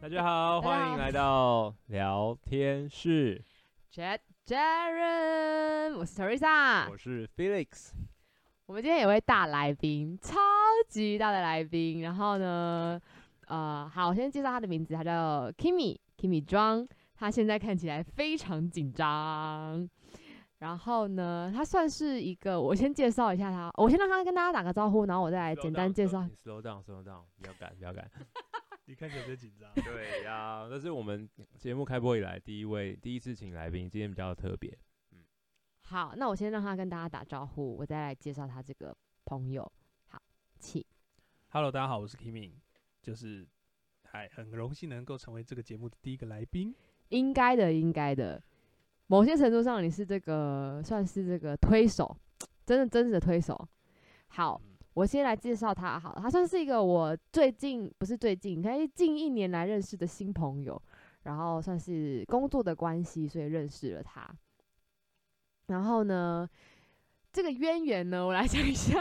大家好，欢迎来到聊天室。Chat Jaren，我是 Teresa，我是 Felix。我们今天有位大来宾，超级大的来宾。然后呢，呃，好，我先介绍他的名字，他叫 Kimmy，Kimmy 庄。他现在看起来非常紧张。然后呢，他算是一个，我先介绍一下他，我先让他跟大家打个招呼，然后我再来简单介绍。Slow down，slow down，, slow down 不要赶，不要赶。你看起来有点紧张。对呀，这是我们节目开播以来第一位第一次请来宾，今天比较特别。嗯，好，那我先让他跟大家打招呼，我再来介绍他这个朋友。好，请。Hello，大家好，我是 Kimmy，就是还很荣幸能够成为这个节目的第一个来宾。应该的，应该的。某些程度上，你是这个算是这个推手，真的真实的推手。好，我先来介绍他。好，他算是一个我最近不是最近，可以近一年来认识的新朋友。然后算是工作的关系，所以认识了他。然后呢，这个渊源呢，我来讲一下。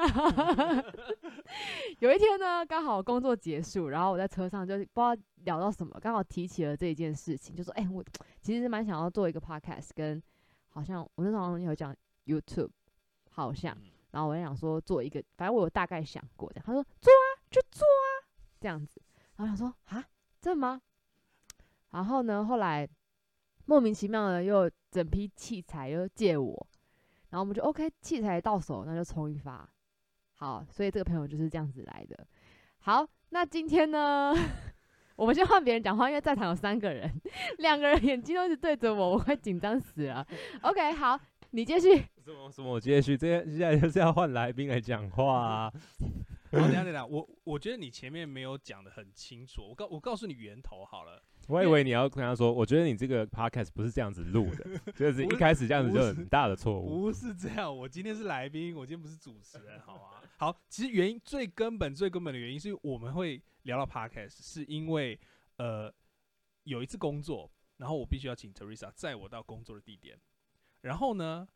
有一天呢，刚好工作结束，然后我在车上就不知道聊到什么，刚好提起了这一件事情，就说：“哎、我其实蛮想要做一个 podcast，跟好像我那时候有讲 YouTube，好像，然后我就想说做一个，反正我有大概想过这样。他说做啊，就做啊，这样子。然后想说啊，真的吗？然后呢，后来莫名其妙的又整批器材又借我。”然后我们就 OK，器材到手，那就冲一发。好，所以这个朋友就是这样子来的。好，那今天呢，我们先换别人讲话，因为在场有三个人，两个人眼睛都一直对着我，我快紧张死了。OK，好，你继续。什么什么？我继续。这接下来就是要换来宾来讲话啊。好，等下等下，我我觉得你前面没有讲的很清楚。我告我告诉你源头好了。我以为你要跟他说，我觉得你这个 podcast 不是这样子录的，就是一开始这样子就很大的错误。不是这样，我今天是来宾，我今天不是主持人，好吗？好，其实原因最根本、最根本的原因是我们会聊到 podcast，是因为呃有一次工作，然后我必须要请 Teresa 载我到工作的地点，然后呢，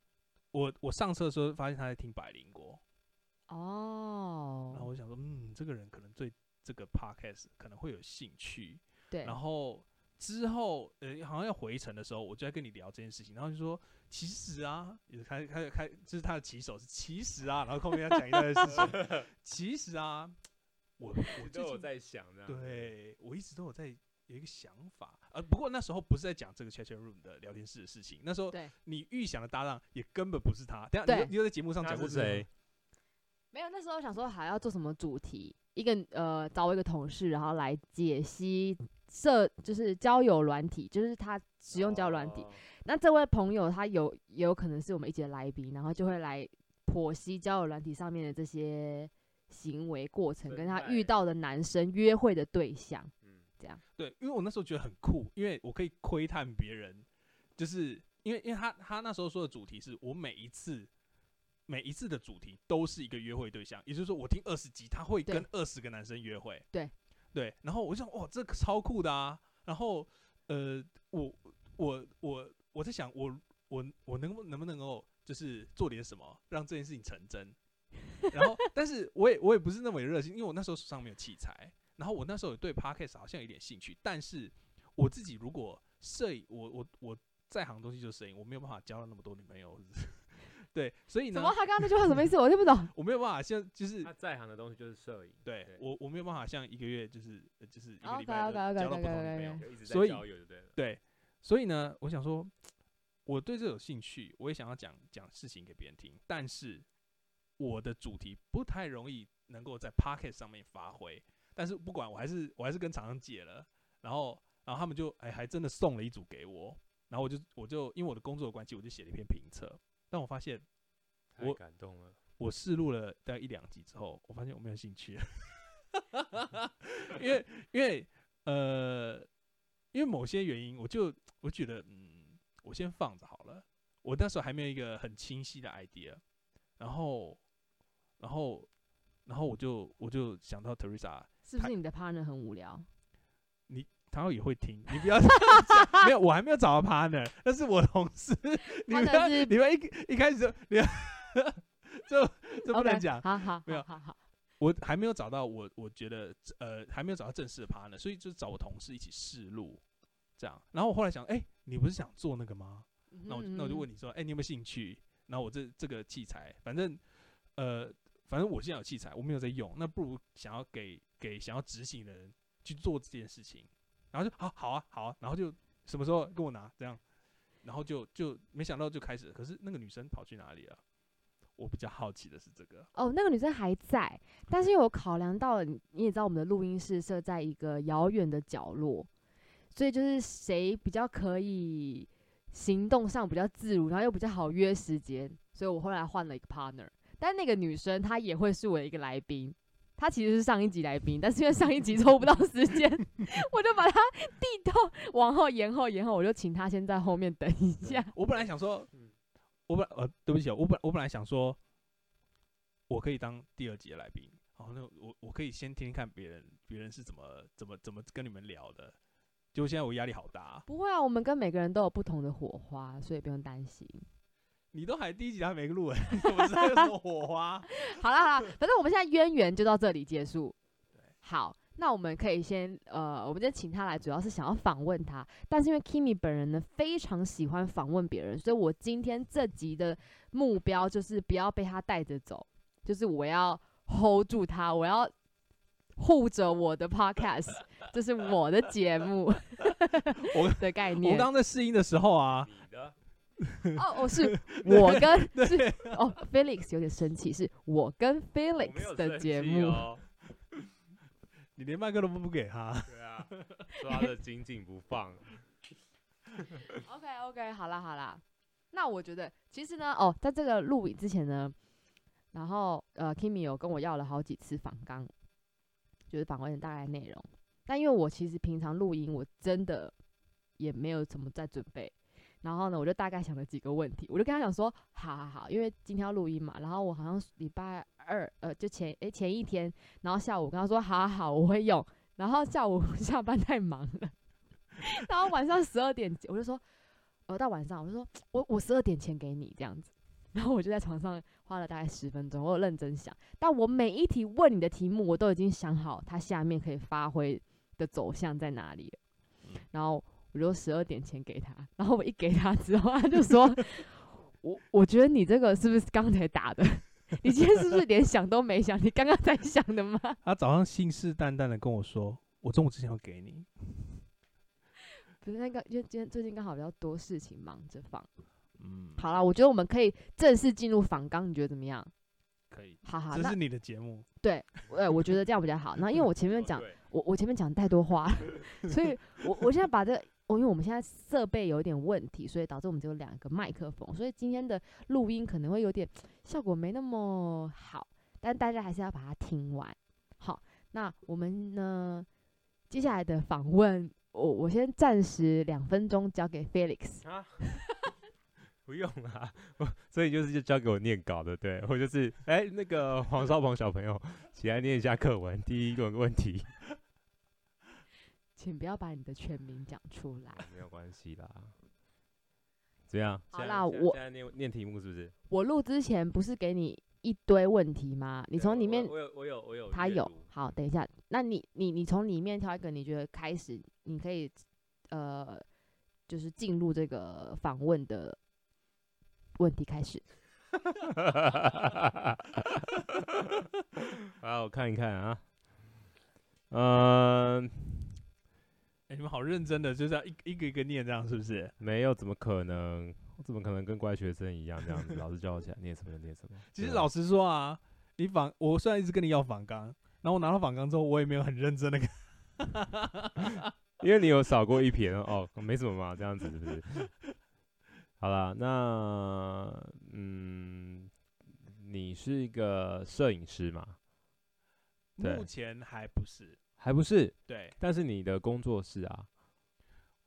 我我上车的时候发现他在听百灵国，哦，然后我想说，嗯，这个人可能对这个 podcast 可能会有兴趣。对，然后之后，呃，好像要回程的时候，我就在跟你聊这件事情，然后就说，其实啊，也开开开，就是他的起手是其实啊，然后后面要讲一段事情，其实啊，我我都有在想这样，对，我一直都有在有一个想法，呃，不过那时候不是在讲这个 chat chat room 的聊天室的事情，那时候你预想的搭档也根本不是他，等下你你有在节目上讲过是谁？没有，那时候想说还要做什么主题，一个呃找我一个同事，然后来解析。社就是交友软体，就是他使用交友软体。Oh. 那这位朋友他有也有可能是我们一起的来宾，然后就会来剖析交友软体上面的这些行为过程，跟他遇到的男生约会的对象，嗯，这样。对，因为我那时候觉得很酷，因为我可以窥探别人，就是因为因为他他那时候说的主题是我每一次每一次的主题都是一个约会对象，也就是说我听二十集，他会跟二十个男生约会，对。对，然后我就想，哇，这个超酷的啊！然后，呃，我我我我在想，我我我能不能不能够就是做点什么，让这件事情成真？然后，但是我也我也不是那么热心，因为我那时候手上没有器材。然后我那时候也对 Podcast 好像有点兴趣，但是我自己如果摄影，我我我在行的东西就是摄影，我没有办法交到那么多女朋友。对，所以呢？怎么他刚刚那句话什么意思？我听不懂。我没有办法像就是他在行的东西就是摄影。对，对我我没有办法像一个月就是就是一个礼拜交到不同的女朋友，所以对，所以呢，我想说我对这有兴趣，我也想要讲讲事情给别人听，但是我的主题不太容易能够在 Podcast 上面发挥。但是不管，我还是我还是跟厂商借了，然后然后他们就哎还真的送了一组给我，然后我就我就因为我的工作的关系，我就写了一篇评测。但我发现，我感动了。我试录了大概一两集之后，我发现我没有兴趣，因为因为呃，因为某些原因，我就我觉得嗯，我先放着好了。我那时候还没有一个很清晰的 idea，然后然后然后我就我就想到 Teresa，是不是你的 partner 很无聊？你。他也会听，你不要。没有，我还没有找到 partner，那是我同事。你们你们一一开始就，你们这这不能讲。好好，没有，好好。我还没有找到我我觉得呃还没有找到正式的 partner，所以就找我同事一起试录，这样。然后我后来想，哎、欸，你不是想做那个吗？那我那我就问你说，哎、欸，你有没有兴趣？然后我这这个器材，反正呃反正我现在有器材，我没有在用，那不如想要给给想要执行的人去做这件事情。然后就好好啊好啊，然后就什么时候跟我拿这样，然后就就没想到就开始，可是那个女生跑去哪里了？我比较好奇的是这个哦，那个女生还在，但是因为我考量到了，你也知道我们的录音室设在一个遥远的角落，所以就是谁比较可以行动上比较自如，然后又比较好约时间，所以我后来换了一个 partner。但那个女生她也会是我的一个来宾，她其实是上一集来宾，但是因为上一集抽不到时间，我就把她递到往后延后延后，我就请她先在后面等一下。我本来想说。我本呃，对不起，我本我本来想说，我可以当第二集的来宾，好，那我我可以先听听看别人别人是怎么怎么怎么跟你们聊的，结果现在我压力好大。不会啊，我们跟每个人都有不同的火花，所以不用担心。你都还第一集还没录哎，怎么知道有什么火花？好了好了，反正我们现在渊源就到这里结束。好。那我们可以先，呃，我们今天请他来，主要是想要访问他。但是因为 Kimi 本人呢，非常喜欢访问别人，所以我今天这集的目标就是不要被他带着走，就是我要 hold 住他，我要护着我的 podcast，这是我的节目 我的概念。我刚刚在试音的时候啊，哦，我是 我跟是哦，Felix 有点生气，是我跟 Felix 的节目。你连麦克都不给他？对啊，抓得紧紧不放。OK OK，好啦好啦，那我觉得其实呢，哦，在这个录影之前呢，然后呃，Kimi 有跟我要了好几次访纲，就是访问的大概内容。但因为我其实平常录音，我真的也没有怎么在准备。然后呢，我就大概想了几个问题，我就跟他讲说，好好好，因为今天要录音嘛。然后我好像礼拜二，呃，就前诶前一天，然后下午我跟他说，好好好，我会用。然后下午 下班太忙了，然后晚上十二点，我就说，呃，到晚上我就说我我十二点前给你这样子。然后我就在床上花了大概十分钟，我有认真想。但我每一题问你的题目，我都已经想好它下面可以发挥的走向在哪里了。然后。我就十二点前给他，然后我一给他之后，他就说：“我我觉得你这个是不是刚才打的？你今天是不是连想都没想？你刚刚在想的吗？”他早上信誓旦旦的跟我说：“我中午之前要给你。”不是那个，因为今天最近刚好比较多事情忙着放。嗯，好了，我觉得我们可以正式进入访纲，你觉得怎么样？可以，好好，这是你的节目。对，呃，我觉得这样比较好。那因为我前面讲，我我前面讲太多话，所以我我现在把这个。哦，因为我们现在设备有点问题，所以导致我们只有两个麦克风，所以今天的录音可能会有点效果没那么好，但大家还是要把它听完。好，那我们呢，接下来的访问，我我先暂时两分钟交给 Felix。啊，不用啦，所以就是就交给我念稿的，对，我就是哎、那个黄少鹏小朋友起来念一下课文，第一个问题。请不要把你的全名讲出来。没有关系啦。怎样？好啦，我现在念念题目是不是？我录之前不是给你一堆问题吗？你从里面，我有我有我有，他有。好，等一下，那你你你从里面挑一个你觉得开始，你可以呃，就是进入这个访问的问题开始。好，我看一看啊。嗯。欸、你们好认真的，就这样一一个一个念，这样是不是？没有，怎么可能？我怎么可能跟乖学生一样这样子？老师叫我起来念什么就念什么。其实老实说啊，你仿我虽然一直跟你要仿纲，然后我拿到仿纲之后，我也没有很认真的看，因为你有扫过一篇哦，没什么嘛，这样子是不是？好了，那嗯，你是一个摄影师吗？目前还不是。还不是？对，但是你的工作是啊，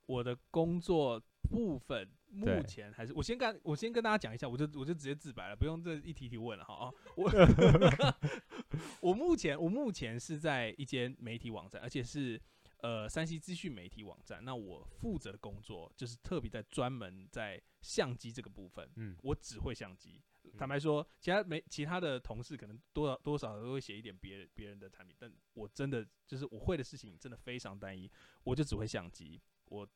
我的工作部分目前还是我先跟我先跟大家讲一下，我就我就直接自白了，不用这一题题问了哈啊。我 我目前我目前是在一间媒体网站，而且是呃山西资讯媒体网站，那我负责的工作就是特别在专门在相机这个部分，嗯，我只会相机。坦白说，其他没其他的同事可能多少多少都会写一点别别人的产品，但我真的就是我会的事情真的非常单一，我就只会相机，我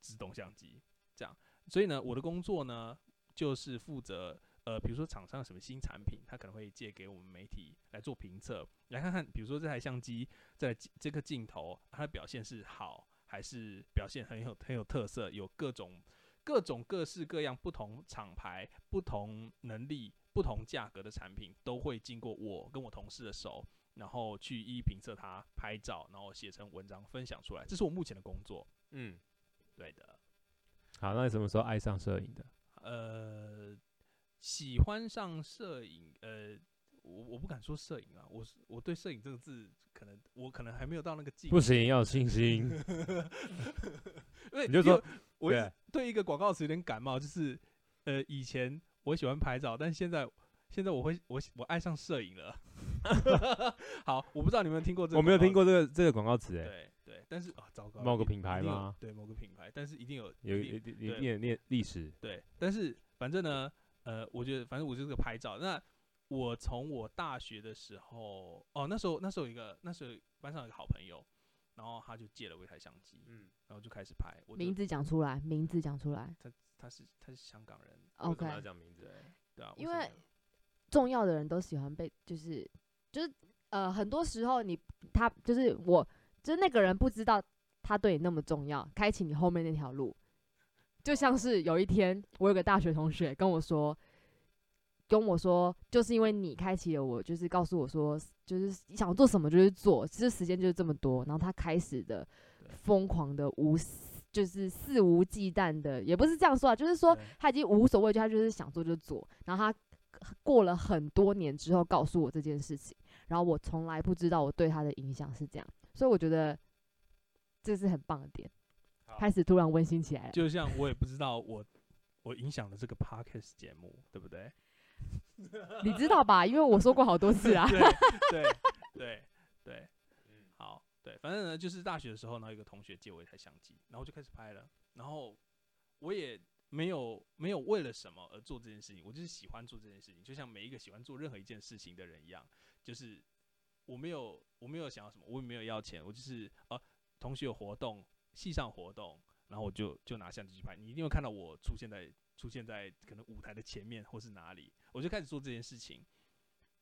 只懂相机这样。所以呢，我的工作呢就是负责呃，比如说厂商什么新产品，他可能会借给我们媒体来做评测，来看看比如说这台相机在这个镜头它的表现是好还是表现很有很有特色，有各种。各种各式各样、不同厂牌、不同能力、不同价格的产品，都会经过我跟我同事的手，然后去一一评测它、拍照，然后写成文章分享出来。这是我目前的工作。嗯，对的。好，那你什么时候爱上摄影的？呃，喜欢上摄影，呃。我我不敢说摄影啊，我是我对摄影这个字，可能我可能还没有到那个境界。不行，要有信心。因为你就说，我对一个广告词有点感冒，就是呃，以前我喜欢拍照，但现在现在我会我我爱上摄影了。好，我不知道你们听过这个，我没有听过这个这个广告词哎。对对，但是啊，糟糕，某个品牌吗？对，某个品牌，但是一定有有一点点点历史。对，但是反正呢，呃，我觉得反正我就是个拍照那。我从我大学的时候，哦，那时候那时候有一个，那时候班上有一个好朋友，然后他就借了我一台相机，嗯，然后就开始拍。我名字讲出来，名字讲出来。他他是他是香港人，OK。要讲名字，对啊，因为重要的人都喜欢被，就是就是呃，很多时候你他就是我，就是那个人不知道他对你那么重要，开启你后面那条路，就像是有一天我有个大学同学跟我说。跟我说，就是因为你开启了我，就是告诉我说，就是想做什么就是做，其实时间就是这么多。然后他开始的疯狂的无，就是肆无忌惮的，也不是这样说啊，就是说他已经无所谓，就他就是想做就做。然后他过了很多年之后告诉我这件事情，然后我从来不知道我对他的影响是这样，所以我觉得这是很棒的点。开始突然温馨起来了，就像我也不知道我我影响了这个 podcast 节目，对不对？你知道吧？因为我说过好多次啊。对对对对，嗯，好，对，反正呢，就是大学的时候呢，有一个同学借我一台相机，然后就开始拍了。然后我也没有没有为了什么而做这件事情，我就是喜欢做这件事情，就像每一个喜欢做任何一件事情的人一样，就是我没有我没有想要什么，我也没有要钱，我就是呃，同学有活动，系上活动，然后我就就拿相机去拍。你一定会看到我出现在。出现在可能舞台的前面或是哪里，我就开始做这件事情。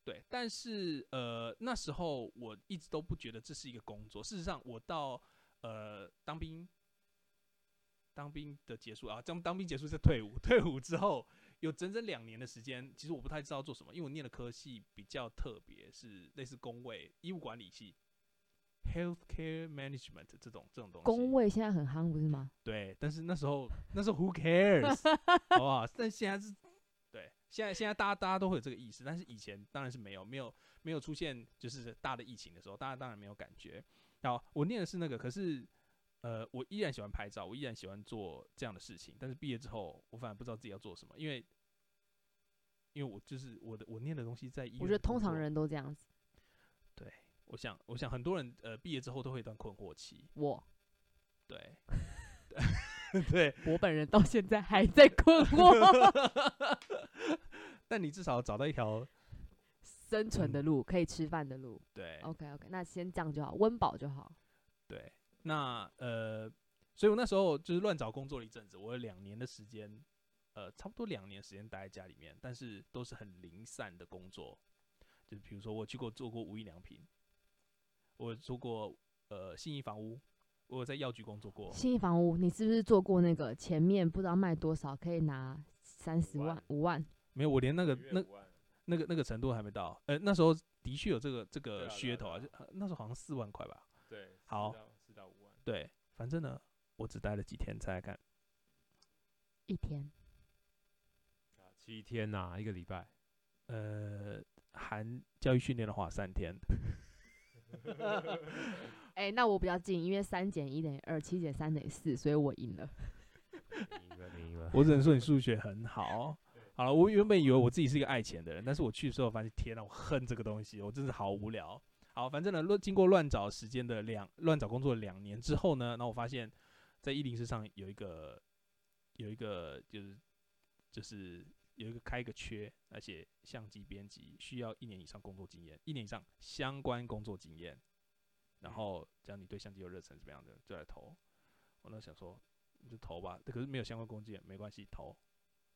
对，但是呃那时候我一直都不觉得这是一个工作。事实上，我到呃当兵，当兵的结束啊，当当兵结束是退伍，退伍之后有整整两年的时间，其实我不太知道做什么，因为我念的科系比较特别，是类似工卫医务管理系。Healthcare management 这种这种东西，工位现在很夯，不是吗？对，但是那时候那时候 Who cares，好不好？但现在是，对，现在现在大家大家都会有这个意识，但是以前当然是没有，没有没有出现就是大的疫情的时候，大家当然没有感觉。然后，我念的是那个，可是呃，我依然喜欢拍照，我依然喜欢做这样的事情。但是毕业之后，我反而不知道自己要做什么，因为因为我就是我的我念的东西在医院，我觉得通常人都这样子。对。我想，我想很多人呃毕业之后都会有一段困惑期。我，对，对，我本人到现在还在困惑。但你至少找到一条生存的路，嗯、可以吃饭的路。对，OK OK，那先这样就好，温饱就好。对，那呃，所以我那时候就是乱找工作了一阵子，我有两年的时间，呃，差不多两年时间待在家里面，但是都是很零散的工作，就是比如说我去过做过无印良品。我做过呃信义房屋，我有在药局工作过。信义房屋，你是不是做过那个前面不知道卖多少可以拿三十万五万？没有，我连那个那那个那个程度还没到。呃，那时候的确有这个这个噱头啊，就那时候好像四万块吧。对，好，四到五万。对，反正呢，我只待了几天，猜猜看。一天。啊，七天呐，一个礼拜。呃，含教育训练的话，三天。哎、欸，那我比较近，因为三减一等于二，七减三等于四，所以我赢了。赢了，赢了。我只能说你数学很好。好了，我原本以为我自己是一个爱钱的人，但是我去的时候发现，天呐，我恨这个东西，我真是好无聊。好，反正呢，乱经过乱找时间的两乱找工作两年之后呢，那我发现，在一零四上有一个有一个就是就是有一个开一个缺，而且相机编辑需要一年以上工作经验，一年以上相关工作经验，然后只要你对相机有热忱，怎么样的就来投。我那想说，你就投吧，可是没有相关工作经验没关系，投。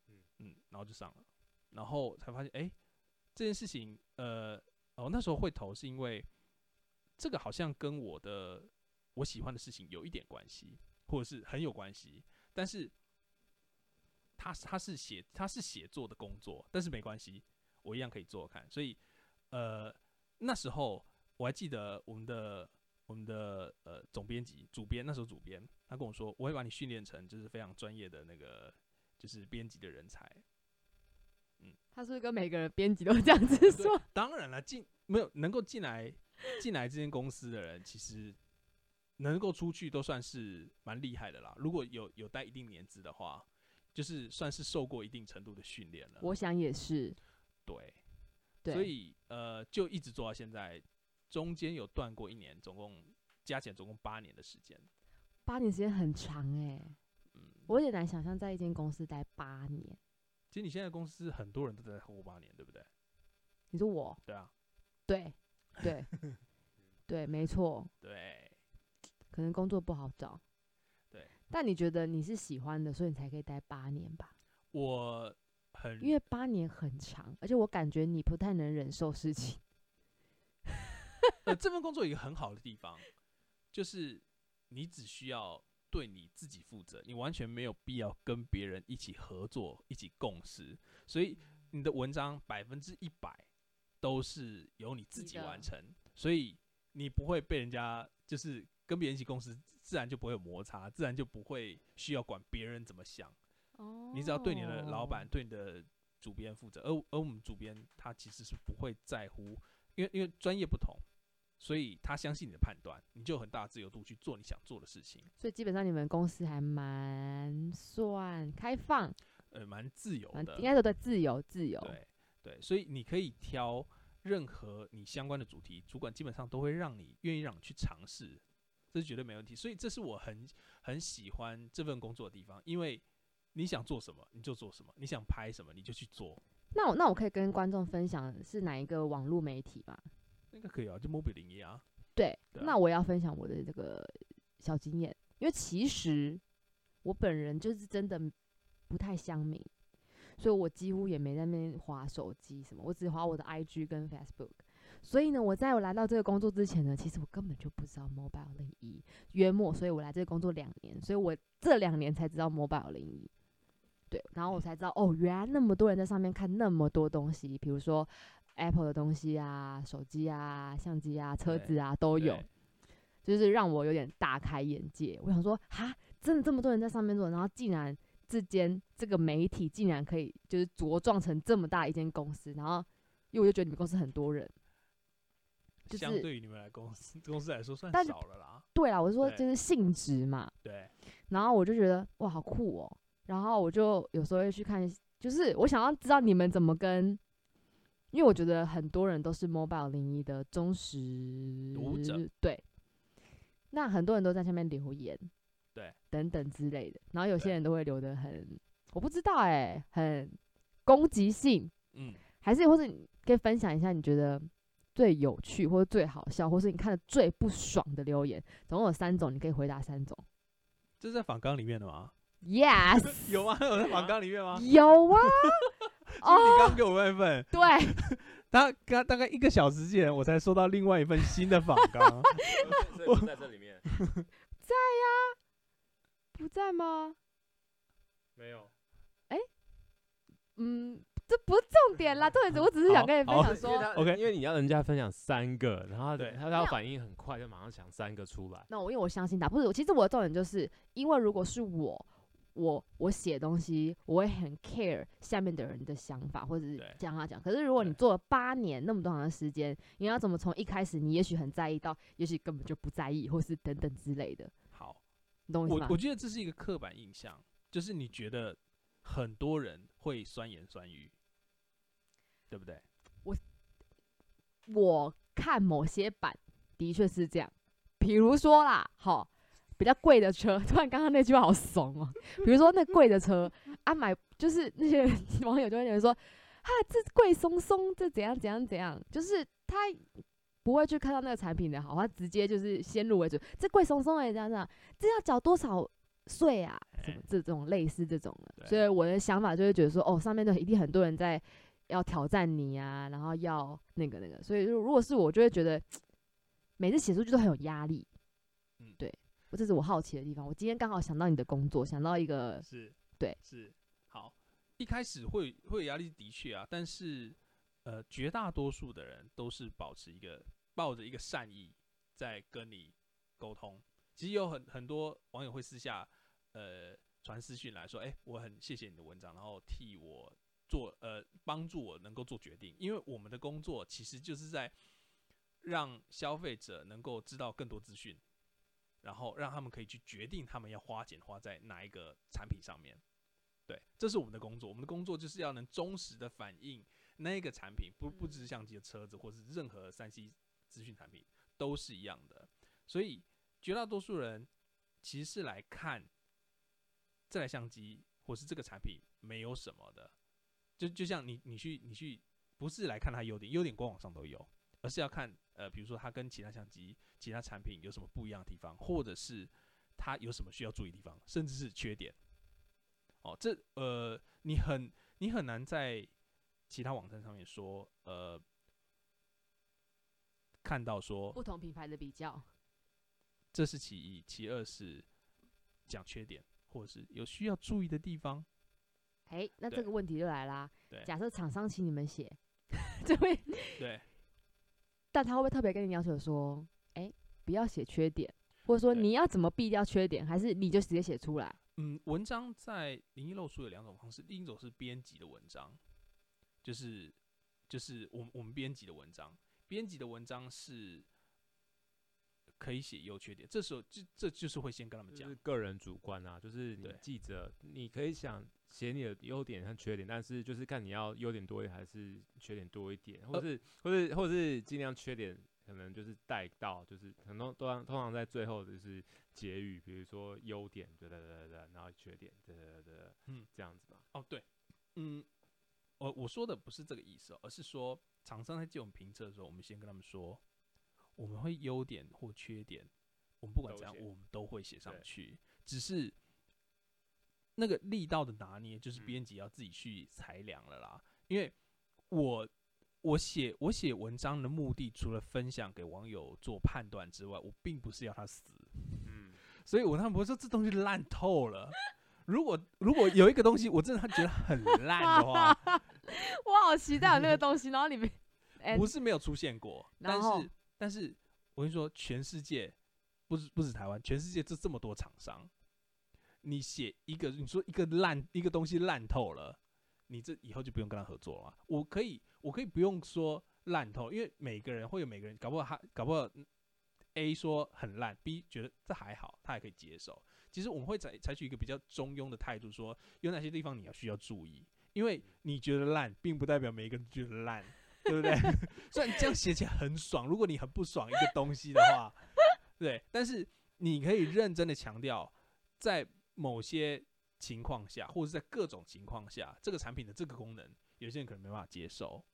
嗯嗯，然后就上了，然后才发现，哎、欸，这件事情，呃，哦，那时候会投是因为这个好像跟我的我喜欢的事情有一点关系，或者是很有关系，但是他他是写他是写作的工作，但是没关系，我一样可以做看，所以呃那时候我还记得我们的我们的呃总编辑主编那时候主编他跟我说，我会把你训练成就是非常专业的那个。就是编辑的人才，嗯，他是不是跟每个人编辑都这样子说？当然了，进没有能够进来进来这间公司的人，其实能够出去都算是蛮厉害的啦。如果有有待一定年资的话，就是算是受过一定程度的训练了。我想也是，对，对，所以呃，就一直做到现在，中间有断过一年，总共加起来总共八年的时间。八年时间很长哎、欸。我有点难想象在一间公司待八年。其实你现在公司很多人都在超过八年，对不对？你说我？对啊。对，对，对，没错。对。可能工作不好找。对。但你觉得你是喜欢的，所以你才可以待八年吧？我很。因为八年很长，而且我感觉你不太能忍受事情。呃，这份工作有一个很好的地方，就是你只需要。对你自己负责，你完全没有必要跟别人一起合作、一起共事，所以你的文章百分之一百都是由你自己完成，所以你不会被人家就是跟别人一起共事，自然就不会有摩擦，自然就不会需要管别人怎么想。哦，你只要对你的老板、对你的主编负责，而而我们主编他其实是不会在乎，因为因为专业不同。所以他相信你的判断，你就有很大的自由度去做你想做的事情。所以基本上你们公司还蛮算开放，呃，蛮自由的，应该说对自由自由。对对，所以你可以挑任何你相关的主题，主管基本上都会让你愿意让你去尝试，这是绝对没问题。所以这是我很很喜欢这份工作的地方，因为你想做什么你就做什么，你想拍什么你就去做。那我那我可以跟观众分享是哪一个网络媒体吗？应该可以啊，就 Mobi01 啊。对，对啊、那我要分享我的这个小经验，因为其实我本人就是真的不太乡民，所以我几乎也没在那边划手机什么，我只划我的 IG 跟 Facebook。所以呢，我在我来到这个工作之前呢，其实我根本就不知道 Mobile 零一约莫，所以我来这个工作两年，所以我这两年才知道 Mobile 零一。对，然后我才知道哦，原来那么多人在上面看那么多东西，比如说。Apple 的东西啊，手机啊，相机啊，车子啊都有，就是让我有点大开眼界。我想说，哈，真的这么多人在上面做，然后竟然之间这个媒体竟然可以就是茁壮成这么大一间公司，然后因为我就觉得你们公司很多人，就是、相对于你们来公司公司来说算少了啦。对啦，我是说就是性质嘛。对。然后我就觉得哇，好酷哦。然后我就有时候会去看，就是我想要知道你们怎么跟。因为我觉得很多人都是 Mobile 零一的忠实读者，对。那很多人都在下面留言，对，等等之类的。然后有些人都会留的很，我不知道哎、欸，很攻击性，嗯，还是或者你可以分享一下你觉得最有趣或者最好笑，或是你看的最不爽的留言，总共有三种，你可以回答三种。这是在访纲里面的吗？Yes，有吗？有在访纲里面吗？有啊。哦，你刚给我那份，对，他刚大概一个小时前，我才收到另外一份新的访纲，我在这里面，在呀、啊，不在吗？没有，哎、欸，嗯，这不是重点啦，重点是我只是想跟你分享说，OK，因为你要人家分享三个，然后对他他反应很快，就马上想三个出来。那我因为我相信他，不是，其实我的重点就是因为如果是我。我我写东西，我会很 care 下面的人的想法，或者是这样他讲。可是如果你做了八年那么多长的时间，你要怎么从一开始你也许很在意到，也许根本就不在意，或是等等之类的。好，你懂我意思吗？我我觉得这是一个刻板印象，就是你觉得很多人会酸言酸语，对不对？我我看某些版的确是这样，比如说啦，好，比较贵的车，突然刚刚那句话好怂哦、喔。比如说那贵的车 啊，买就是那些网友就会觉得说，啊，这贵松松，这怎样怎样怎样，就是他不会去看到那个产品的好，他直接就是先入为主，这贵松松也这样这样，这要缴多少税啊？什么这种类似这种的，所以我的想法就会觉得说，哦，上面都一定很多人在。要挑战你啊，然后要那个那个，所以如果是我，就会觉得每次写出去都很有压力。嗯，对，这是我好奇的地方。我今天刚好想到你的工作，想到一个是，对，是好。一开始会会有压力，的确啊，但是呃，绝大多数的人都是保持一个抱着一个善意在跟你沟通。其实有很很多网友会私下呃传私讯来说，哎、欸，我很谢谢你的文章，然后替我。做呃，帮助我能够做决定，因为我们的工作其实就是在让消费者能够知道更多资讯，然后让他们可以去决定他们要花钱花在哪一个产品上面。对，这是我们的工作。我们的工作就是要能忠实的反映那个产品，不不只是相机的车子，或是任何三 C 资讯产品都是一样的。所以绝大多数人其实是来看这台相机或是这个产品没有什么的。就就像你你去你去，不是来看它优点，优点官网上都有，而是要看呃，比如说它跟其他相机、其他产品有什么不一样的地方，或者是它有什么需要注意的地方，甚至是缺点。哦，这呃，你很你很难在其他网站上面说呃，看到说不同品牌的比较，这是其一，其二是讲缺点，或者是有需要注意的地方。哎、欸，那这个问题就来啦。对，假设厂商请你们写，这位对，但他会不会特别跟你要求说，哎、欸，不要写缺点，或者说你要怎么避掉缺点，还是你就直接写出来？嗯，文章在零一露书有两种方式，第一种是编辑的文章，就是就是我们我们编辑的文章，编辑的文章是。可以写优缺点，这时候就这就是会先跟他们讲，就是个人主观啊，就是你记者，你可以想写你的优点和缺点，但是就是看你要优点多一点还是缺点多一点，或是或是或是尽量缺点可能就是带到，就是很多都通常在最后就是结语，比如说优点，对对对对，然后缺点，对对对对，嗯，这样子吧。哦，对，嗯，我我说的不是这个意思，而是说厂商在借我们评测的时候，我们先跟他们说。我们会优点或缺点，我们不管怎样，我们都会写上去。只是那个力道的拿捏，就是编辑要自己去裁量了啦。因为我我写我写文章的目的，除了分享给网友做判断之外，我并不是要他死。嗯，所以我他们不会说这东西烂透了。如果如果有一个东西我真的觉得很烂的话，我好期待有那个东西，然后里面 不是没有出现过，但是。但是我跟你说，全世界不是不止台湾，全世界这这么多厂商，你写一个，你说一个烂一个东西烂透了，你这以后就不用跟他合作了。我可以，我可以不用说烂透，因为每个人会有每个人，搞不好他搞不好 A 说很烂，B 觉得这还好，他还可以接受。其实我们会采采取一个比较中庸的态度，说有哪些地方你要需要注意，因为你觉得烂，并不代表每一个人觉得烂。对不对？虽然这样写起来很爽，如果你很不爽一个东西的话，对，但是你可以认真的强调，在某些情况下，或者在各种情况下，这个产品的这个功能，有些人可能没办法接受。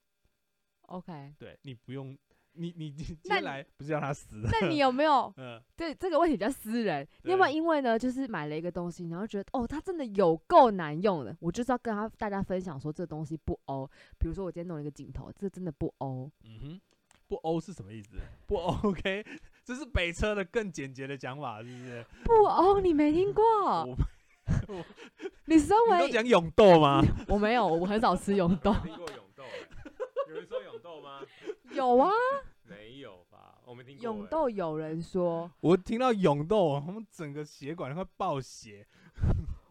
OK，对，你不用。你你你接下来不是要他死的？那你有没有？嗯，对，这个问题比较私人。你有没有因为呢，就是买了一个东西，然后觉得哦，它真的有够难用的，我就是要跟他大家分享说这东西不欧。比如说我今天弄了一个镜头，这真的不欧。嗯哼，不欧是什么意思？不 OK，这是北车的更简洁的讲法，是不是？不欧，你没听过？我，我你身为你都讲永豆吗？我没有，我很少吃永豆。听过永豆？有人说永豆吗？有啊。没有吧？我没听过。永豆有人说，我听到永豆，我们整个血管快爆血。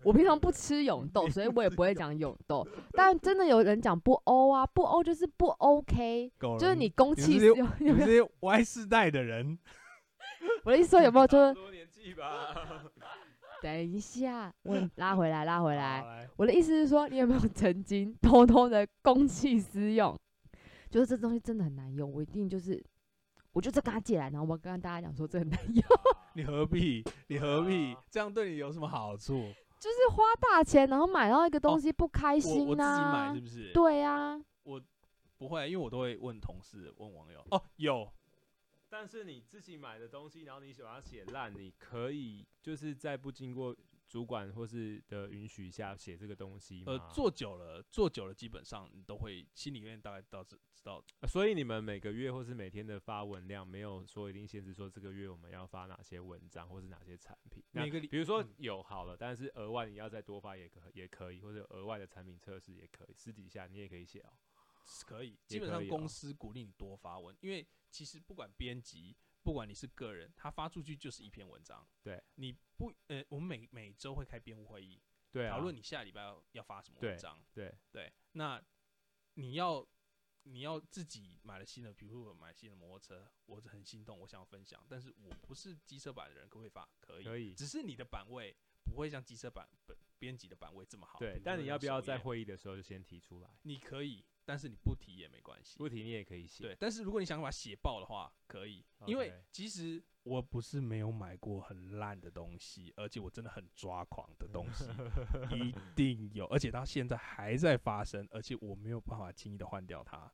我平常不吃永豆，所以我也不会讲永豆。但真的有人讲不欧啊，不欧就是不 OK，就是你公器私用。有些 Y 世代的人，我的意思说有没有说？多年纪吧。等一下，我 拉回来，拉回来。我的意思是说，你有没有曾经偷偷的公器私用？就是这东西真的很难用，我一定就是我就再跟他借来，然后我跟大家讲说这很难用，你何必？你何必？这样对你有什么好处？就是花大钱，然后买到一个东西不开心我我自己啊？买是不是？对啊，我不会，因为我都会问同事、问网友。哦，有，但是你自己买的东西，然后你喜欢它写烂，你可以就是在不经过主管或是的允许下写这个东西吗？呃，做久了，做久了，基本上你都会心里面大概到知知道。所以你们每个月或是每天的发文量，没有说一定限制说这个月我们要发哪些文章或是哪些产品。每个比如说嗯有好了，但是额外你要再多发也可也可以，或者额外的产品测试也可以，私底下你也可以写哦。可以，基本上公司鼓励你多发文，因为其实不管编辑，不管你是个人，他发出去就是一篇文章。对，你不呃，我们每每周会开编务会议，对啊，讨论你下礼拜要要发什么文章。对对，那你要你要自己买了新的，比如说我买新的摩托车，我很心动，我想要分享，但是我不是机车版的人，可不可以发？可以，可以只是你的版位不会像机车版本编辑的版位这么好。对但你要不要在会议的时候就先提出来？你可以，但是你不提也没关系。不提你也可以写。对，但是如果你想把它写爆的话，可以，因为 OK 其实我不是没有买过很烂的东西，而且我真的很抓狂的东西，一定有，而且到现在还在发生，而且我没有办法轻易的换掉它。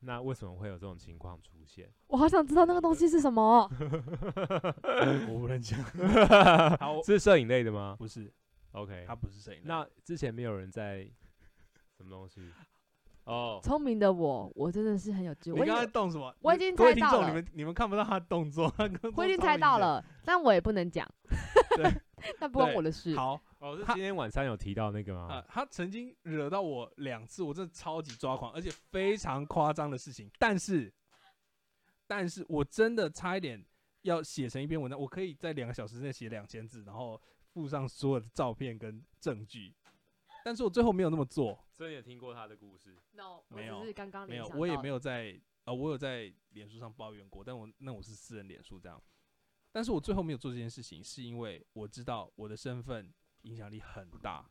那为什么会有这种情况出现？我好想知道那个东西是什么。我不能讲，好，是摄影类的吗不是，？OK，它不是摄影的。那之前没有人在什么东西？哦，聪明的我，我真的是很有智慧。我已你刚才动什么？我已经各位听众，猜到了你们你们看不到他的动作，我已经。猜到了，但我也不能讲。对，那不关我的事。好，哦，是今天晚上有提到那个啊、吗？他曾经惹到我两次，我真的超级抓狂，而且非常夸张的事情。但是，但是我真的差一点要写成一篇文章，我可以在两个小时内写两千字，然后附上所有的照片跟证据。但是我最后没有那么做，所以你有听过他的故事？No，我没有只是刚刚没有我也没。有在啊、我有在脸书上抱怨过，但我那我是私人脸书这样。但是我最后没有做这件事情，是因为我知道我的身份影响力很大。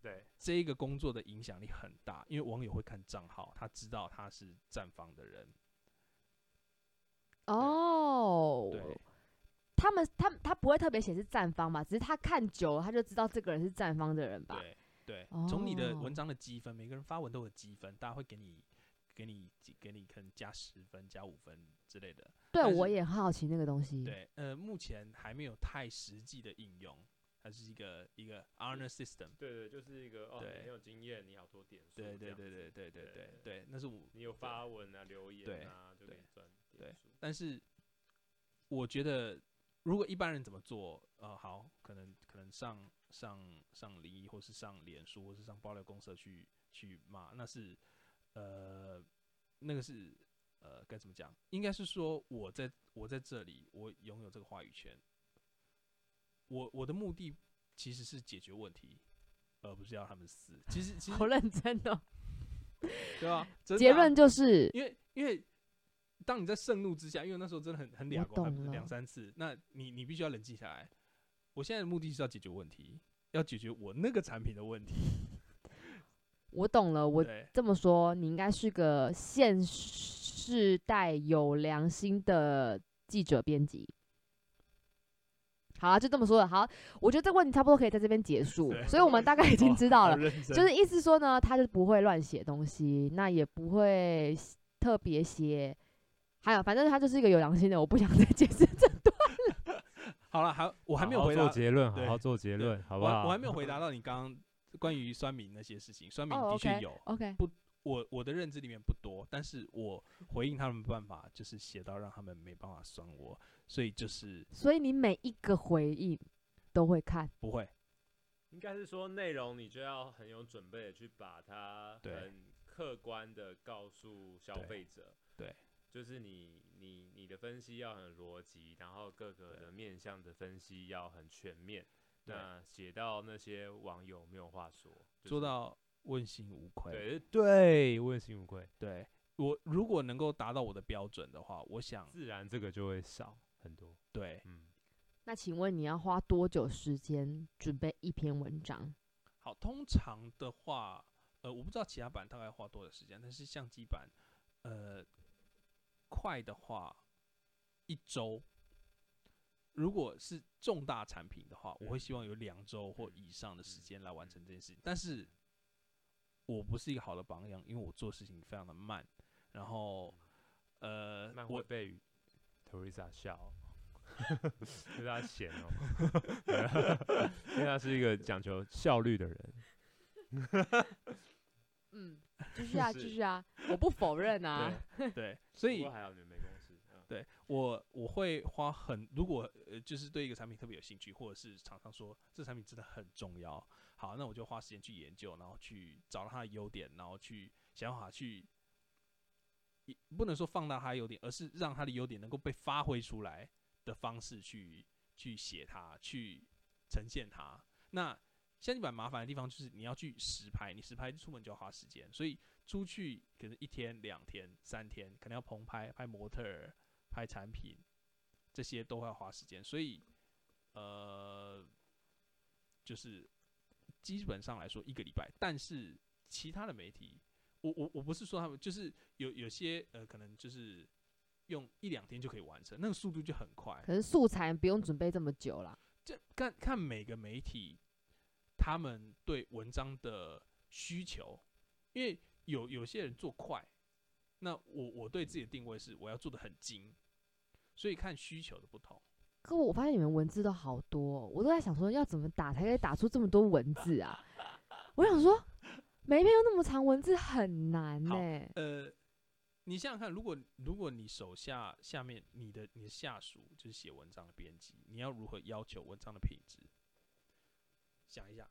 对，这一个工作的影响力很大，因为网友会看账号，他知道他是站方的人。哦，对，他们他他不会特别显示站方嘛？只是他看久了，他就知道这个人是站方的人吧？对，对，从你的哦文章的积分，每个人发文都有积分，大家会给你，给你，给你可能加十分、加五分之类的。对，我也很好奇那个东西。对，呃，目前还没有太实际的应用，它是一个一个 honor system。对对，就是一个哦，对你很有经验，你好多点数。对对对对对对对对对，那是我你有发文啊、留言啊，就可以赚对点数。但是我觉得，如果一般人怎么做，呃，好，可能可能上上上零一，或是上脸书，或是上爆料公社去去骂，那是呃，那个是呃，该怎么讲？应该是说，我在我在这里，我拥有这个话语权。我我的目的其实是解决问题，而不是要他们死。其实其实好认真哦。对吧？结啊论就是，因为因为当你在盛怒之下，因为那时候真的很很两光，了两三次，那你你必须要冷静下来。我现在的目的是要解决问题，要解决我那个产品的问题。我懂了。我这么说，你应该是个现世代有良心的记者编辑。好啊，就这么说了。好，我觉得这个问题差不多可以在这边结束，所以我们大概已经知道了。就是意思说呢，他就不会乱写东西，那也不会特别写。还有，反正他就是一个有良心的，我不想再解释这段了。好了，还我还没有回答做结论，好好做结论，好不我还好？我还没有回答到你刚刚关于酸民那些事情。酸民哦的确有，，OK，不我我的认知里面不多，但是我回应他们的办法就是写到让他们没办法酸我，所以就是所以你每一个回应都会看。不会。应该是说内容，你就要很有准备的去把它很客观的告诉消费者。对，就是你你你的分析要很逻辑，然后各个的面向的分析要很全面。那写到那些网友没有话说，就是做到问心无愧。对对，问心无愧，对我如果能够达到我的标准的话，我想自然这个就会少很多。对。嗯，那请问你要花多久时间准备一篇文章？好，通常的话，呃，我不知道其他版大概花多少时间，但是相机版，呃，快的话，一周。如果是重大产品的话，我会希望有两周或以上的时间来完成这件事情。但是，我不是一个好的榜样，因为我做事情非常的慢。然后，呃，我被 Teresa 笑，因为他闲哦，因为他是一个讲求效率的人。嗯，继 续啊，继续啊，我不否认啊。对，对，所以还好你没公司。对我，我会花很，如果呃，就是对一个产品特别有兴趣，或者是常常说这产品真的很重要，好，那我就花时间去研究，然后去找到它的优点，然后去想办法去，不能说放大它的优点，而是让它的优点能够被发挥出来的方式去去写它，去呈现它。那相机版麻烦的地方就是你要去实拍，你实拍出门就要花时间，所以出去可能一天、两天、三天，可能要棚拍、拍模特儿。拍产品，这些都会花时间，所以，呃，就是基本上来说一个礼拜。但是其他的媒体，我我我不是说他们，就是有有些呃，可能就是用一两天就可以完成，那个速度就很快。可是素材不用准备这么久啦，就看看每个媒体他们对文章的需求，因为有有些人做快。那我我对自己的定位是我要做的很精，所以看需求的不同。可我发现你们文字都好多，我都在想说要怎么打才可以打出这么多文字啊？我想说每一篇都那么长，文字很难呢、欸。呃，你想想看，如果如果你手下下面你的你的下属就是写文章的编辑，你要如何要求文章的品质？想一下。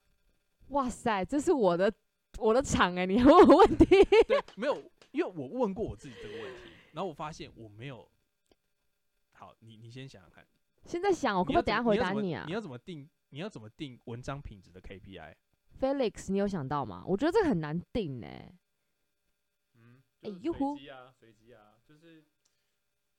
哇塞，这是我的我的场哎、欸，你问我问题？对，没有。因为我问过我自己这个问题，然后我发现我没有。好，你你先想想看。现在想，我可不可以等下回答你啊？你要怎么定？你要怎么定文章品质的 KPI？Felix，你有想到吗？我觉得这个很难定呢。嗯，哎呦，随机啊，随机啊，就是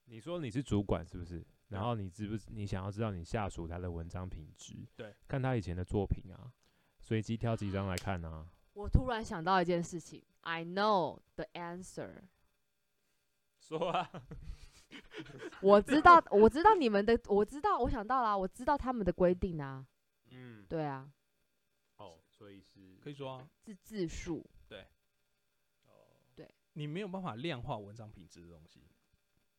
你说你是主管是不是？然后你知不？你想要知道你下属他的文章品质？对，看他以前的作品啊，随机挑几张来看啊。我突然想到一件事情。I know the answer。说啊，我知道，我知道你们的，我知道，我想到了，我知道他们的规定啊。嗯，对啊。哦，所以是可以说啊，字字数。对。哦，对。你没有办法量化文章品质的东西，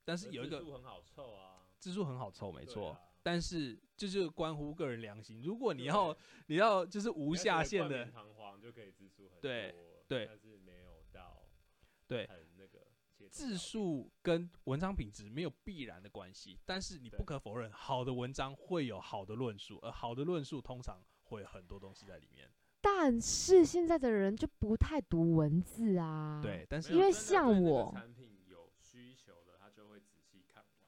但是有一个字数很好凑啊，字数很好凑，没错。但是这是关乎个人良心，如果你要，你要就是无下限的，堂皇就可以字数很多。对对。对，那个字数跟文章品质没有必然的关系，但是你不可否认，好的文章会有好的论述，而好的论述通常会有很多东西在里面。但是现在的人就不太读文字啊。对，但是因为像我，产品有需求的，他就会仔细看完，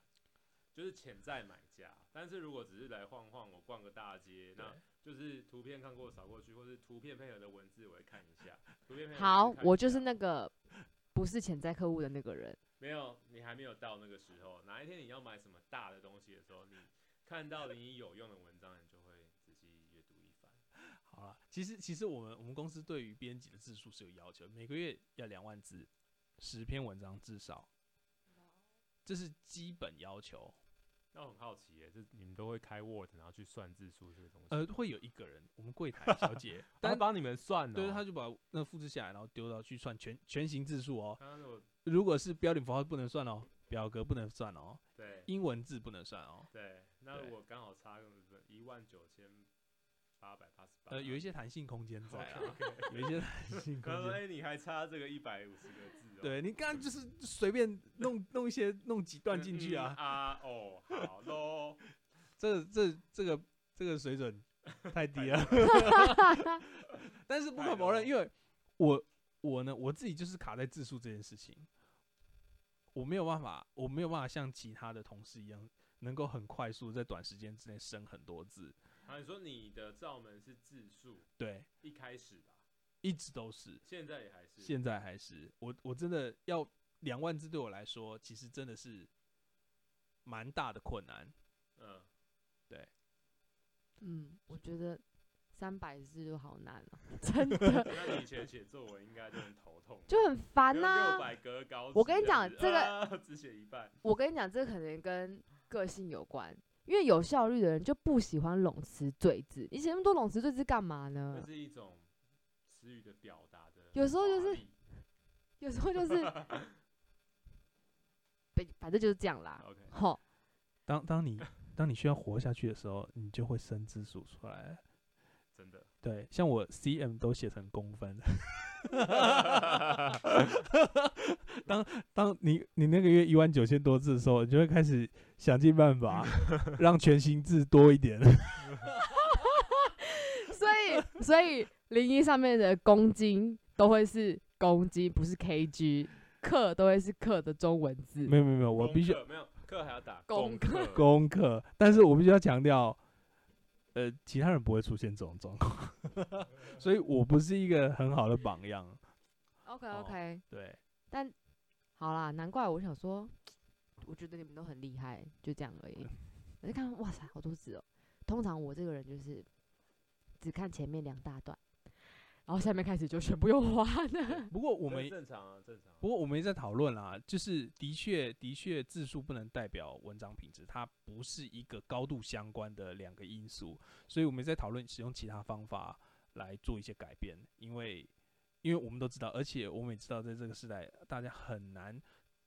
就是潜在买家。但是如果只是来晃晃，我逛个大街，那就是图片看过扫过去，或是图片配合的文字我会看一下。图片配合好，我就是那个。不是潜在客户的那个人，没有，你还没有到那个时候。哪一天你要买什么大的东西的时候，你看到你有用的文章，你就会仔细阅读一番。好了，其实其实我们我们公司对于编辑的字数是有要求，每个月要两万字，十篇文章至少，这是基本要求。那我很好奇耶，就你们都会开 Word 然后去算字数这个东西？呃，会有一个人，我们柜台小姐，但帮你们算的，对，他就把那复制下来，然后丢到去算全全形字数哦。如，如果是标点符号不能算哦，表格不能算哦，对，英文字不能算哦。对，那我刚好差个一万九千八百八十八。呃，有一些弹性空间在啊 有一些 弹性空间。哎，你还差这个一百五十个字。对，你刚刚就是随便弄 弄一些弄几段进去啊，嗯嗯、啊哦，好喽，这这这个这个水准太低了，但是不可否认，因为我我呢我自己就是卡在字数这件事情，我没有办法，我没有办法像其他的同事一样，能够很快速在短时间之内生很多字。啊，你说你的罩门是字数？对，一开始吧。一直都是，现在也还是，现在还是。我我真的要两万字对我来说，其实真的是蛮大的困难。嗯，对，嗯，我觉得三百字就好难哦，真的。那你以前写作文应该就很头痛，就很烦呐、啊。六百格高，我跟你讲这个、啊，只写一半。我跟你讲，这个可能跟个性有关，因为有效率的人就不喜欢冗词赘字。你写那么多冗词赘字干嘛呢？这是一种词语的表达的。有时候就是，有时候就是，反正就是这样啦。好当当你当你需要活下去的时候，你就会生字数出来。真的，对，像我 cm 都写成公分。当当你你那个月一万九千多字的时候，你就会开始想尽办法 让全新字多一点。所以所以零一上面的公斤都会是公斤，不是 kg。克都会是克的中文字。没有没有没有，我必须没有克还要打功课功课，但是我必须要强调。呃，其他人不会出现这种状况，所以我不是一个很好的榜样。OK OK，、哦、对，但好啦，难怪我想说，我觉得你们都很厉害，就这样而已。我就看，哇塞，好多字哦。通常我这个人就是只看前面两大段。然后下面开始就全部用花的。不过我们正常啊，正常。不过我们也在讨论啦，就是的确的确字数不能代表文章品质，它不是一个高度相关的两个因素，所以我们在讨论使用其他方法来做一些改变，因为因为我们都知道，而且我们也知道，在这个时代，大家很难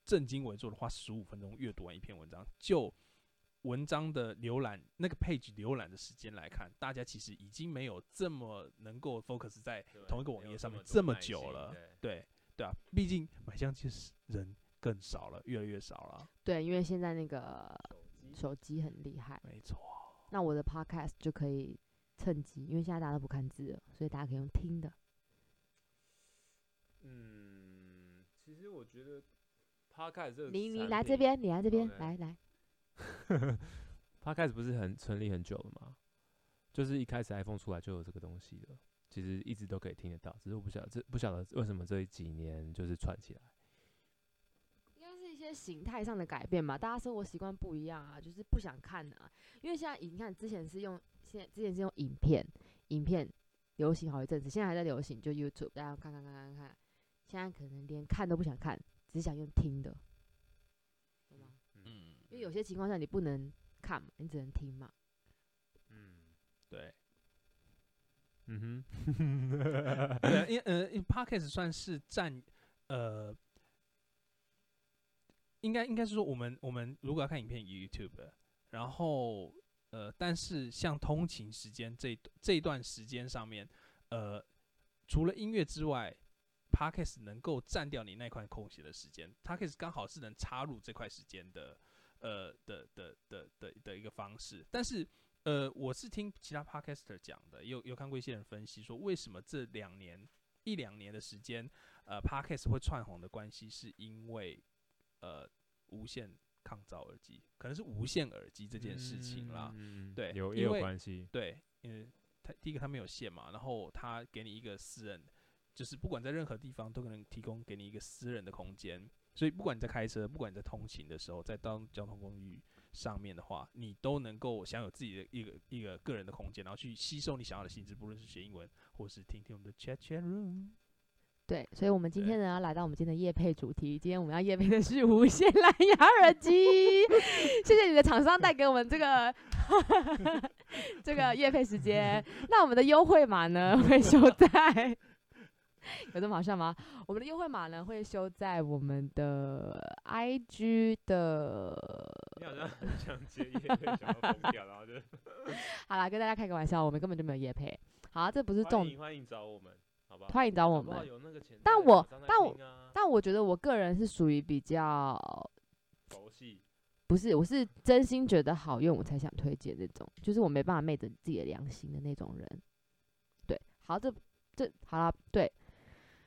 正襟危坐的花十五分钟阅读完一篇文章，就。文章的浏览那个 page 浏览的时间来看，大家其实已经没有这么能够 focus 在同一个网页上面这么久了。对对啊，毕竟买相机人更少了，越来越少了。对，因为现在那个手机很厉害。没错。那我的 podcast 就可以趁机，因为现在大家都不看字了，所以大家可以用听的。嗯，其实我觉得 podcast 这个你你来这边，你来这边，来来。他开始不是很成立很久了吗？就是一开始 iPhone 出来就有这个东西了，其实一直都可以听得到，只是我不晓得这不晓得为什么这几年就是传起来。应该是一些形态上的改变吧，大家生活习惯不一样啊，就是不想看啊。因为现在你看之前是用现在之前是用影片，影片流行好一阵子，现在还在流行，就 YouTube 大家看看看看看，现在可能连看都不想看，只想用听的。因为有些情况下你不能看嘛，你只能听嘛。嗯，对。嗯哼。对，因呃，因为 Podcast 算是占呃，应该应该是说我们我们如果要看影片，YouTube，然后呃，但是像通勤时间这这一段时间上面，呃，除了音乐之外，Podcast 能够占掉你那块空闲的时间，Podcast 刚好是能插入这块时间的。呃的的的的的一个方式，但是呃，我是听其他 podcaster 讲的，有有看过一些人分析说，为什么这两年一两年的时间，呃，podcast 会窜红的关系，是因为呃无线抗噪耳机，可能是无线耳机这件事情啦，嗯、对，有也有关系，对，因为它第一个它没有线嘛，然后它给你一个私人，就是不管在任何地方都可能提供给你一个私人的空间。所以，不管你在开车，不管你在通勤的时候，在当交通工具上面的话，你都能够享有自己的一个一个个人的空间，然后去吸收你想要的信息，不论是学英文，或是听听我们的 chat chat room。对，所以，我们今天呢，要来到我们今天的夜配主题。今天我们要夜配的是无线蓝牙耳机。谢谢你的厂商带给我们这个 这个夜配时间。那我们的优惠码呢，会收在。有这么好笑吗？我们的优惠码呢，会修在我们的 IG 的。你好像很想接业配，想要疯掉，然后就。好啦，跟大家开个玩笑，我们根本就没有夜配。好，这不是重点。欢迎找我们，好吧？欢迎找我们。但我但我但我觉得我个人是属于比较佛系，不是，我是真心觉得好用，我才想推荐那种，就是我没办法昧着自己的良心的那种人。对，好，这这好了，对。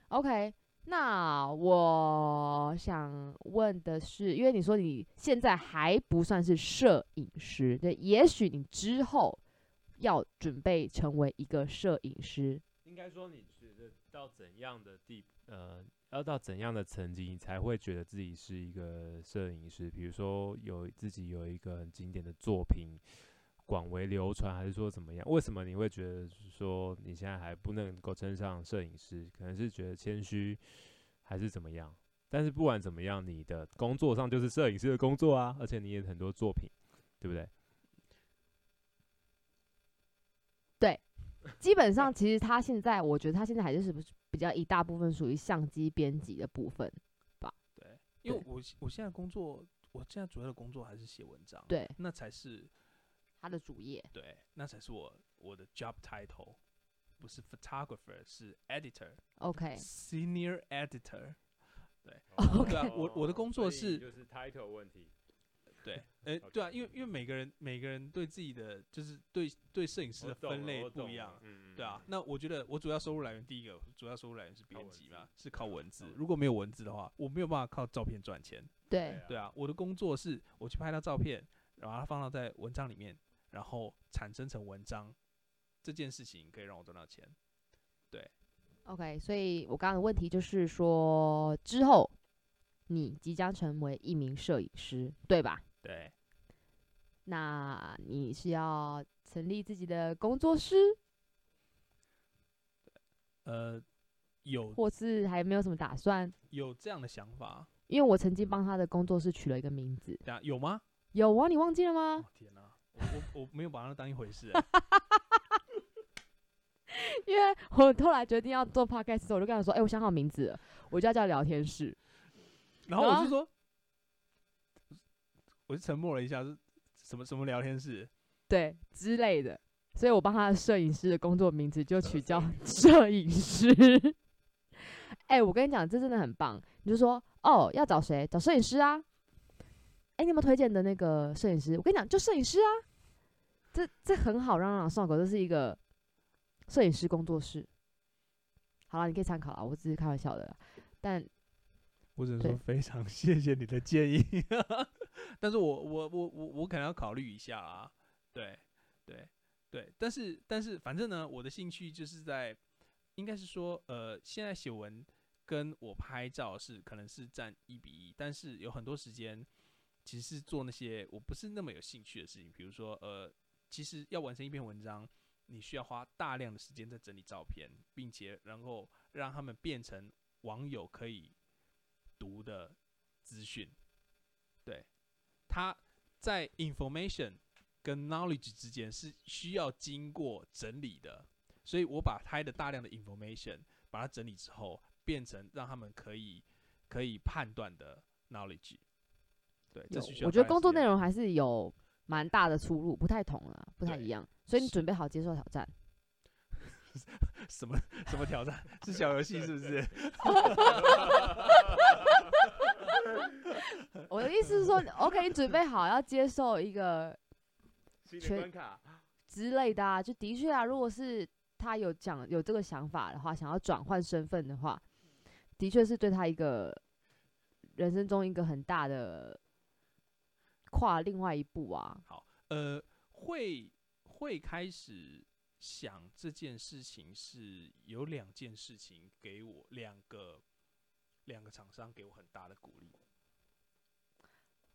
OK，那我想问的是，因为你说你现在还不算是摄影师，对，也许你之后要准备成为一个摄影师。应该说，你觉得到怎样的地，呃，要到怎样的层级，你才会觉得自己是一个摄影师？比如说，有自己有一个很经典的作品，广为流传，还是说怎么样？为什么你会觉得说你现在还不能够称上摄影师？可能是觉得谦虚，还是怎么样？但是不管怎么样，你的工作上就是摄影师的工作啊，而且你也很多作品，对不对？对，基本上其实他现在，我觉得他现在还是不是比较一大部分属于相机编辑的部分吧？对，因为我我现在工作，我现在主要的工作还是写文章，对，那才是。他的主页，对，那才是我我的 job title，不是 photographer，是 editor，OK，senior editor，对，OK，对啊，我我的工作是就是 title 问题，对，哎，对啊，因为因为每个人每个人对自己的就是对对摄影师的分类不一样，对啊，那我觉得我主要收入来源第一个主要收入来源是编辑嘛，是靠文字，如果没有文字的话，我没有办法靠照片赚钱，对，对啊，我的工作是我去拍到照片，然后把它放到在文章里面。然后产生成文章，这件事情可以让我赚到钱。对，OK，所以我刚刚的问题就是说，之后你即将成为一名摄影师，对吧？对。那你是要成立自己的工作室？呃，有，或是还没有什么打算？有这样的想法，因为我曾经帮他的工作室取了一个名字。有吗？有啊，你忘记了吗？哦，天哪！我我没有把它当一回事，因为我后来决定要做 podcast 时，我就跟他说：“哎、欸，我想好名字了，我就要叫聊天室。”然后我就说，我就沉默了一下，是什么什么聊天室？对之类的，所以我帮他的摄影师的工作名字就取叫摄影师。哎、欸，我跟你讲，这真的很棒。你就说哦，要找谁？找摄影师啊？哎、欸，你有没有推荐的那个摄影师？我跟你讲，就摄影师啊。这这很好，让让上口，这是一个摄影师工作室。好了，你可以参考啊，我只是开玩笑的。但我只能说非常 谢谢你的建议，但是我我我我我可能要考虑一下啊。对对对，但是但是反正呢，我的兴趣就是在，应该是说，呃，现在写文跟我拍照是可能是占一比一，但是有很多时间其实是做那些我不是那么有兴趣的事情，比如说呃。其实要完成一篇文章，你需要花大量的时间在整理照片，并且然后让他们变成网友可以读的资讯。对，他在 information 跟 knowledge 之间是需要经过整理的，所以我把拍的大量的 information 把它整理之后，变成让他们可以可以判断的 knowledge。对，这需要我觉得工作内容还是有。蛮大的出入，不太同了，不太一样，所以你准备好接受挑战？什么什么挑战？是小游戏是不是？我的意思是说，OK，你准备好要接受一个关卡之类的啊？就的确啊，如果是他有讲有这个想法的话，想要转换身份的话，的确是对他一个人生中一个很大的。跨另外一步啊！好，呃，会会开始想这件事情是有两件事情给我两个两个厂商给我很大的鼓励。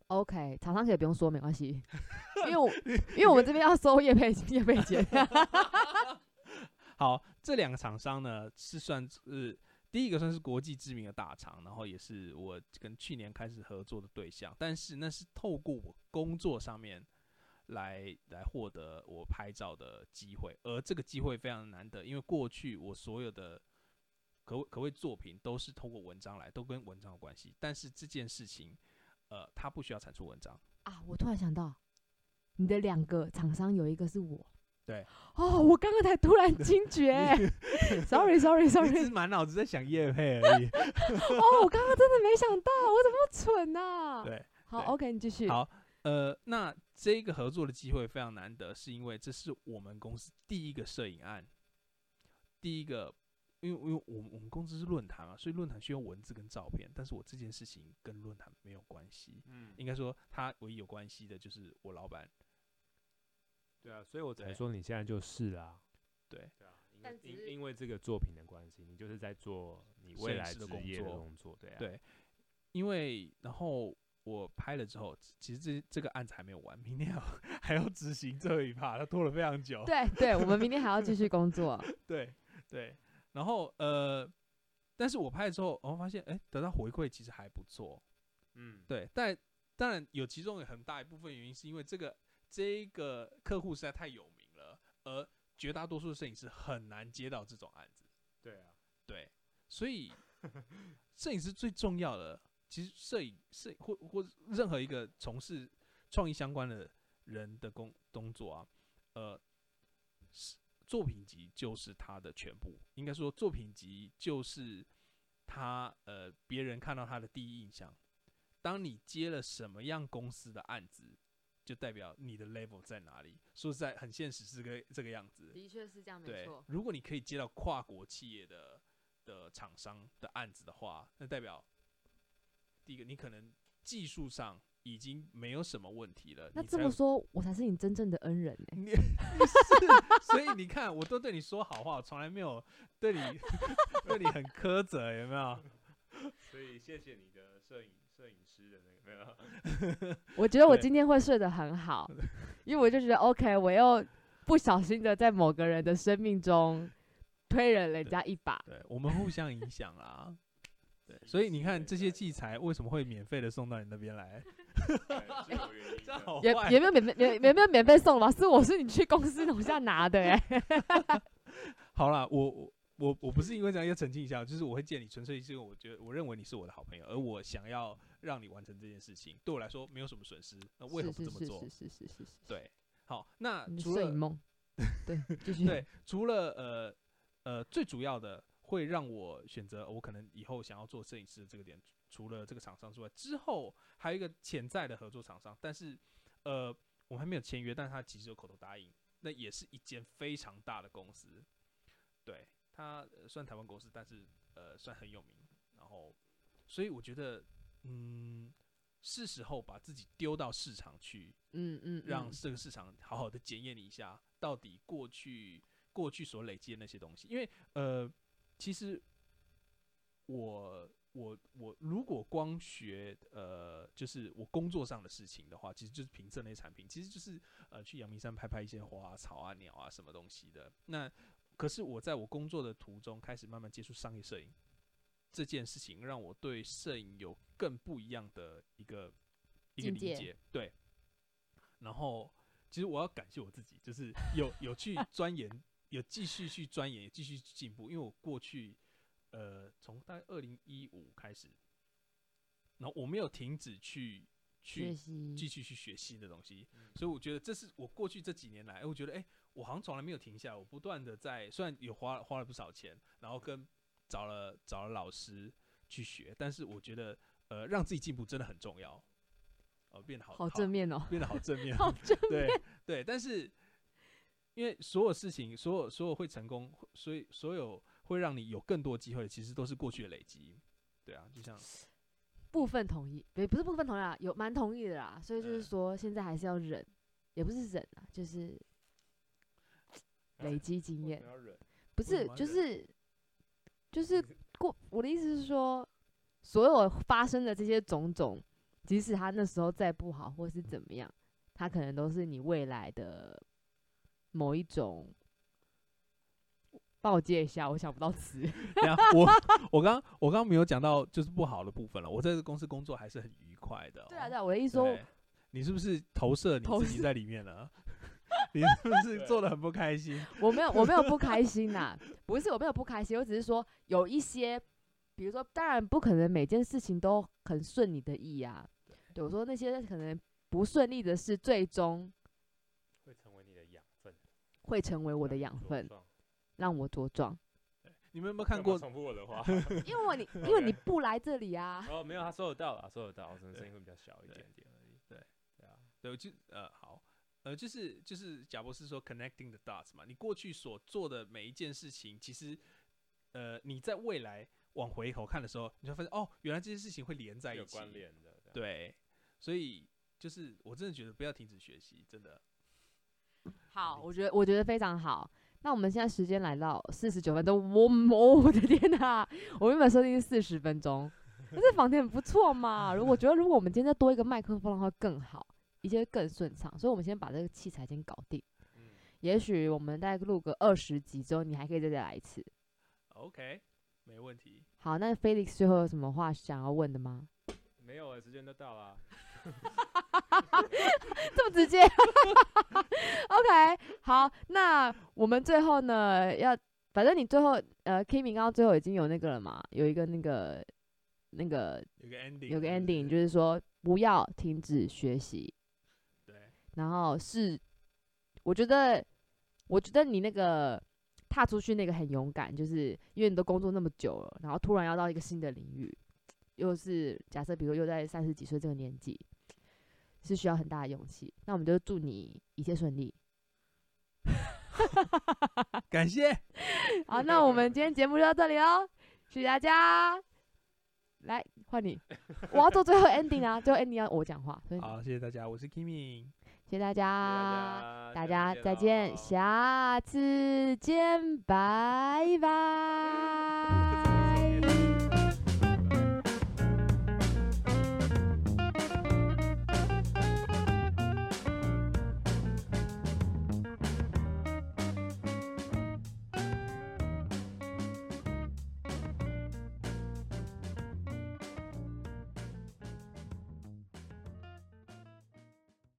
OK，厂商可以不用说没关系，因为我因为我们这边要收叶配叶配钱。好，这两个厂商呢是算是。第一个算是国际知名的大厂，然后也是我跟去年开始合作的对象，但是那是透过我工作上面来来获得我拍照的机会，而这个机会非常难得，因为过去我所有的可可谓作品都是透过文章来，都跟文章有关系，但是这件事情，呃，它不需要产出文章啊。我突然想到，你的两个厂商有一个是我。对哦，我刚刚才突然惊觉，sorry sorry sorry，只是满脑子在想叶配而已。哦，我刚刚真的没想到，我怎么那么蠢呢、啊？对，好，OK，你继续。好，呃，那这个合作的机会非常难得，是因为这是我们公司第一个摄影案，第一个，因为因为我们我们公司是论坛啊，所以论坛需要文字跟照片，但是我这件事情跟论坛没有关系，嗯，应该说它唯一有关系的就是我老板。对啊，所以我才说你现在就是啦。对，对啊，因因因为这个作品的关系，你就是在做你未来职业的工作，对啊。对，因为然后我拍了之后，其实这这个案子还没有完，明天还要 还要执行最后一 part，它拖了非常久。对对，我们明天还要继续工作。对对，然后呃，但是我拍了之后，我发现哎，得到回馈其实还不错。嗯，对，但当然有其中有很大一部分原因是因为这个这一个客户实在太有名了，而绝大多数的摄影师很难接到这种案子。对啊，对，所以 摄影师最重要的。其实摄影、摄影或或任何一个从事创意相关的人的工工作啊，呃，作品集就是他的全部。应该说，作品集就是他呃别人看到他的第一印象。当你接了什么样公司的案子，就代表你的 level 在哪里。说实在，很现实，是个这个样子。的确是这样，对没错。如果你可以接到跨国企业的的厂商的案子的话，那代表。第一个，你可能技术上已经没有什么问题了。那这么说，我才是你真正的恩人呢、欸。你 是，所以你看，我都对你说好话，我从来没有对你 对你很苛责，有没有？所以谢谢你的摄影摄影师的那个没有。我觉得我今天会睡得很好，因为我就觉得 OK，我又不小心的在某个人的生命中推了人家一把。对，对我们互相影响啦。对，所以你看这些器材为什么会免费的送到你那边来？也也没有免费，免没有免费送吧？是我是你去公司楼下拿的哎。好啦，我我我我不是因为这样要澄清一下，就是我会见你，纯粹是因为我觉得我认为你是我的好朋友，而我想要让你完成这件事情，对我来说没有什么损失，那为何不这么做？是是是是是是。对，好，那除了梦，对，继续。对，除了呃呃最主要的。会让我选择我可能以后想要做摄影师的这个点，除了这个厂商之外，之后还有一个潜在的合作厂商，但是呃我们还没有签约，但是他其实有口头答应，那也是一间非常大的公司，对，他算台湾公司，但是呃算很有名，然后所以我觉得嗯是时候把自己丢到市场去，嗯嗯，让这个市场好好的检验你一下，到底过去过去所累积的那些东西，因为呃。其实我我我如果光学呃，就是我工作上的事情的话，其实就是评测那些产品，其实就是呃去阳明山拍拍一些花啊、草啊、鸟啊什么东西的。那可是我在我工作的途中开始慢慢接触商业摄影这件事情，让我对摄影有更不一样的一个一个理解。对，然后其实我要感谢我自己，就是有有去 钻研。有继续去钻研，继续进步。因为我过去，呃，从大概二零一五开始，然后我没有停止去去继续去学新的东西，所以我觉得这是我过去这几年来，我觉得，哎，我好像从来没有停下来，我不断的在，虽然有花花了不少钱，然后跟找了找了老师去学，但是我觉得，呃，让自己进步真的很重要，哦，变得好好正面哦，变得好正面，好正面，对对，但是。因为所有事情，所有所有会成功，所以所有会让你有更多机会，其实都是过去的累积。对啊，就像 部分同意，对，不是部分同意啊，有蛮同意的啦。所以就是说，现在还是要忍，也不是忍啊，就是累积经验。不是，就是就是过。我的意思是说，所有发生的这些种种，即使他那时候再不好，或是怎么样，他可能都是你未来的。某一种，帮我接一下，我想不到词。我我刚我刚刚没有讲到就是不好的部分了。我在这个公司工作还是很愉快的喔。对啊，对啊，我的意思说，你是不是投射你自己在里面了？你是不是做的很不开心？我没有，我没有不开 心呐，不是我没有不开心，我只是说有一些，比如说，当然不可能每件事情都很顺你的意啊。对，我说那些可能不顺利的事，最终。会成为你的养分，会成为我的养分，让我茁壮。你们有没有看过？重复我的话，因为你因为你不来这里啊。哦，没有，他收得到了，收得到，我只能声音会比较小一点点而已。对，对啊，对，就呃好，呃就是就是贾博士说 connecting the dots 嘛，你过去所做的每一件事情，其实呃你在未来往回头看的时候，你就发现哦，原来这些事情会连在一起，有关联的。对，所以就是我真的觉得不要停止学习，真的。好，我觉得我觉得非常好。那我们现在时间来到四十九分钟，我我的天哪！我原本设定是四十分钟，可是房间很不错嘛。如果觉得如果我们今天再多一个麦克风的话更好，一切更顺畅。所以我们先把这个器材先搞定。嗯，也许我们再录个二十集之后，你还可以再再来一次。OK，没问题。好，那 Felix 最后有什么话想要问的吗？没有了，时间都到了。这么直接？OK，好，那我们最后呢，要反正你最后呃，Kimi 刚刚最后已经有那个了嘛，有一个那个那个有个 ending，有个 ending，就是说不要停止学习。对，然后是，我觉得，我觉得你那个踏出去那个很勇敢，就是因为你都工作那么久了，然后突然要到一个新的领域，又是假设比如又在三十几岁这个年纪。是需要很大的勇气，那我们就祝你一切顺利。感谢。好，那我们今天节目就到这里哦，谢谢大家。来，换你，我要做最后 ending 啊，最后 ending 要我讲话。好，谢谢大家，我是家，谢谢大家大家。再见下次见拜拜。